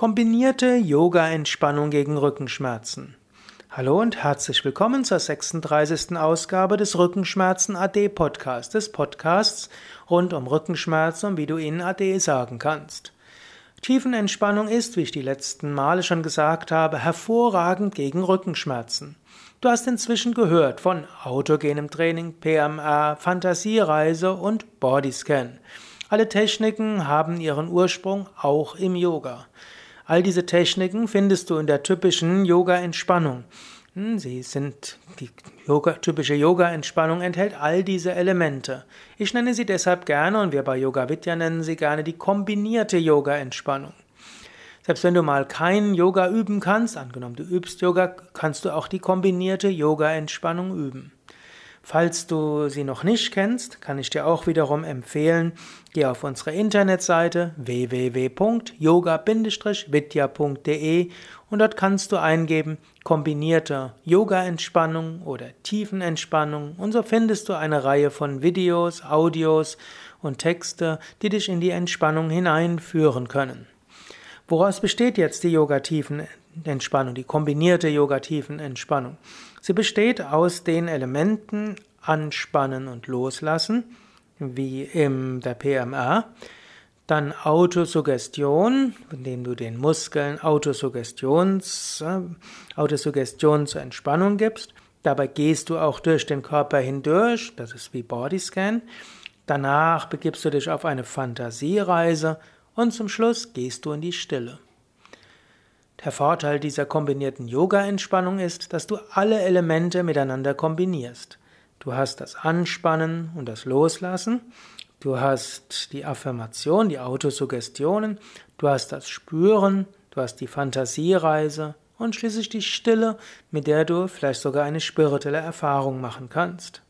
Kombinierte Yoga-Entspannung gegen Rückenschmerzen. Hallo und herzlich willkommen zur 36. Ausgabe des Rückenschmerzen AD Podcasts, des Podcasts rund um Rückenschmerzen und wie du ihnen AD sagen kannst. Tiefenentspannung ist, wie ich die letzten Male schon gesagt habe, hervorragend gegen Rückenschmerzen. Du hast inzwischen gehört von autogenem Training, PMR, Fantasiereise und Bodyscan. Alle Techniken haben ihren Ursprung auch im Yoga. All diese Techniken findest du in der typischen Yoga-Entspannung. Hm, sie sind die Yoga, typische Yoga-Entspannung enthält all diese Elemente. Ich nenne sie deshalb gerne und wir bei Yoga Vidya nennen sie gerne die kombinierte Yoga-Entspannung. Selbst wenn du mal kein Yoga üben kannst, angenommen du übst Yoga, kannst du auch die kombinierte Yoga-Entspannung üben. Falls du sie noch nicht kennst, kann ich dir auch wiederum empfehlen, geh auf unsere Internetseite www.yoga-vidya.de und dort kannst du eingeben kombinierte Yoga-Entspannung oder Tiefenentspannung und so findest du eine Reihe von Videos, Audios und Texte, die dich in die Entspannung hineinführen können. Woraus besteht jetzt die Yoga-Tiefenentspannung, die kombinierte Yoga-Tiefenentspannung? Sie besteht aus den Elementen Anspannen und Loslassen, wie in der PMR. Dann Autosuggestion, indem du den Muskeln Autosuggestions, äh, Autosuggestion zur Entspannung gibst. Dabei gehst du auch durch den Körper hindurch, das ist wie Bodyscan. Danach begibst du dich auf eine Fantasiereise und zum Schluss gehst du in die Stille. Der Vorteil dieser kombinierten Yoga-Entspannung ist, dass du alle Elemente miteinander kombinierst. Du hast das Anspannen und das Loslassen, du hast die Affirmation, die Autosuggestionen, du hast das Spüren, du hast die Fantasiereise und schließlich die Stille, mit der du vielleicht sogar eine spirituelle Erfahrung machen kannst.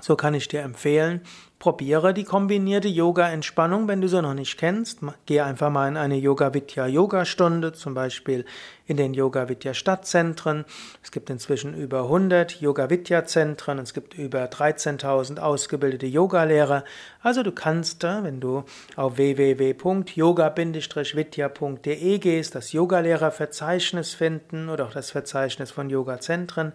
So kann ich dir empfehlen, probiere die kombinierte Yoga-Entspannung, wenn du sie noch nicht kennst. Geh einfach mal in eine Yoga-Vidya-Yoga-Stunde, zum Beispiel in den Yoga-Vidya-Stadtzentren. Es gibt inzwischen über 100 Yoga-Vidya-Zentren, es gibt über 13.000 ausgebildete Yogalehrer. Also du kannst, wenn du auf www.yoga-vidya.de gehst, das Yogalehrerverzeichnis finden oder auch das Verzeichnis von Yoga-Zentren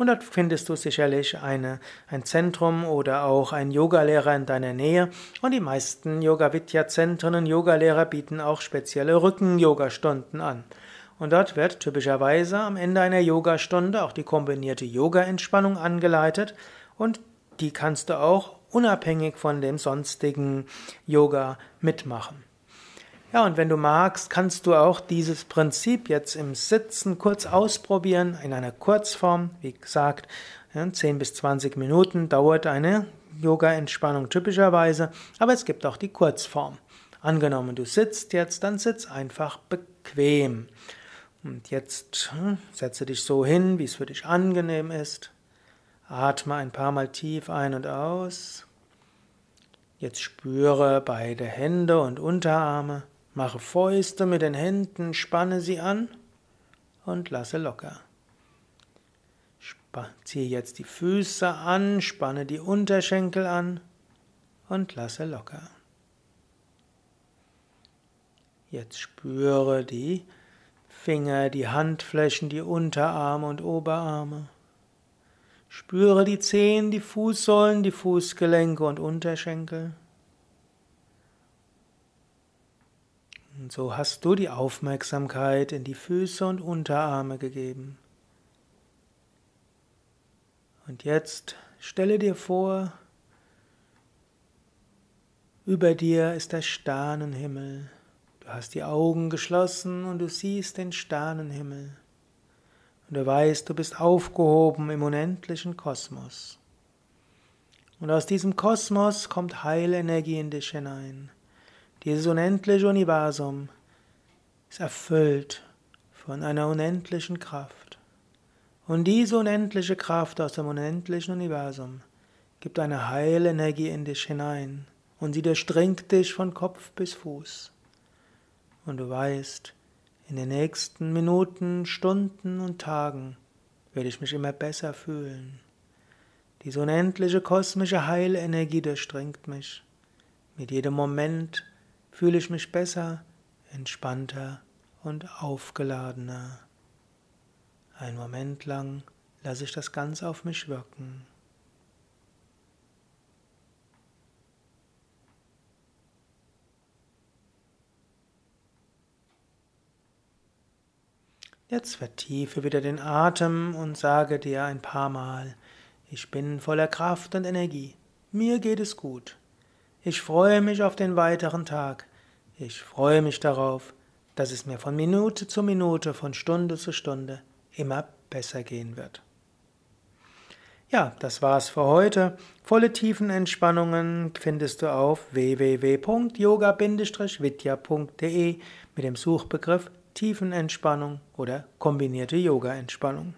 und dort findest du sicherlich eine, ein Zentrum oder auch ein Yogalehrer in deiner Nähe. Und die meisten Yoga-Vidya-Zentren und Yogalehrer bieten auch spezielle Rücken-Yoga-Stunden an. Und dort wird typischerweise am Ende einer Yogastunde auch die kombinierte Yoga-Entspannung angeleitet und die kannst du auch unabhängig von dem sonstigen Yoga mitmachen. Ja, und wenn du magst, kannst du auch dieses Prinzip jetzt im Sitzen kurz ausprobieren, in einer Kurzform. Wie gesagt, 10 bis 20 Minuten dauert eine Yoga-Entspannung typischerweise, aber es gibt auch die Kurzform. Angenommen, du sitzt jetzt, dann sitz einfach bequem. Und jetzt hm, setze dich so hin, wie es für dich angenehm ist. Atme ein paar Mal tief ein und aus. Jetzt spüre beide Hände und Unterarme. Mache Fäuste mit den Händen, spanne sie an und lasse locker. Ziehe jetzt die Füße an, spanne die Unterschenkel an und lasse locker. Jetzt spüre die Finger, die Handflächen, die Unterarme und Oberarme. Spüre die Zehen, die Fußsohlen, die Fußgelenke und Unterschenkel. Und so hast du die Aufmerksamkeit in die Füße und Unterarme gegeben. Und jetzt stelle dir vor, über dir ist der Sternenhimmel. Du hast die Augen geschlossen und du siehst den Sternenhimmel. Und du weißt, du bist aufgehoben im unendlichen Kosmos. Und aus diesem Kosmos kommt Heilenergie in dich hinein. Dieses unendliche Universum ist erfüllt von einer unendlichen Kraft. Und diese unendliche Kraft aus dem unendlichen Universum gibt eine Heilenergie in dich hinein und sie durchdringt dich von Kopf bis Fuß. Und du weißt, in den nächsten Minuten, Stunden und Tagen werde ich mich immer besser fühlen. Diese unendliche kosmische Heilenergie durchdringt mich. Mit jedem Moment fühle ich mich besser, entspannter und aufgeladener. Ein Moment lang lasse ich das ganz auf mich wirken. Jetzt vertiefe wieder den Atem und sage dir ein paar Mal, ich bin voller Kraft und Energie. Mir geht es gut. Ich freue mich auf den weiteren Tag. Ich freue mich darauf, dass es mir von Minute zu Minute, von Stunde zu Stunde immer besser gehen wird. Ja, das war's für heute. Volle Tiefenentspannungen findest du auf www.yoga-vidya.de mit dem Suchbegriff Tiefenentspannung oder kombinierte Yoga-Entspannung.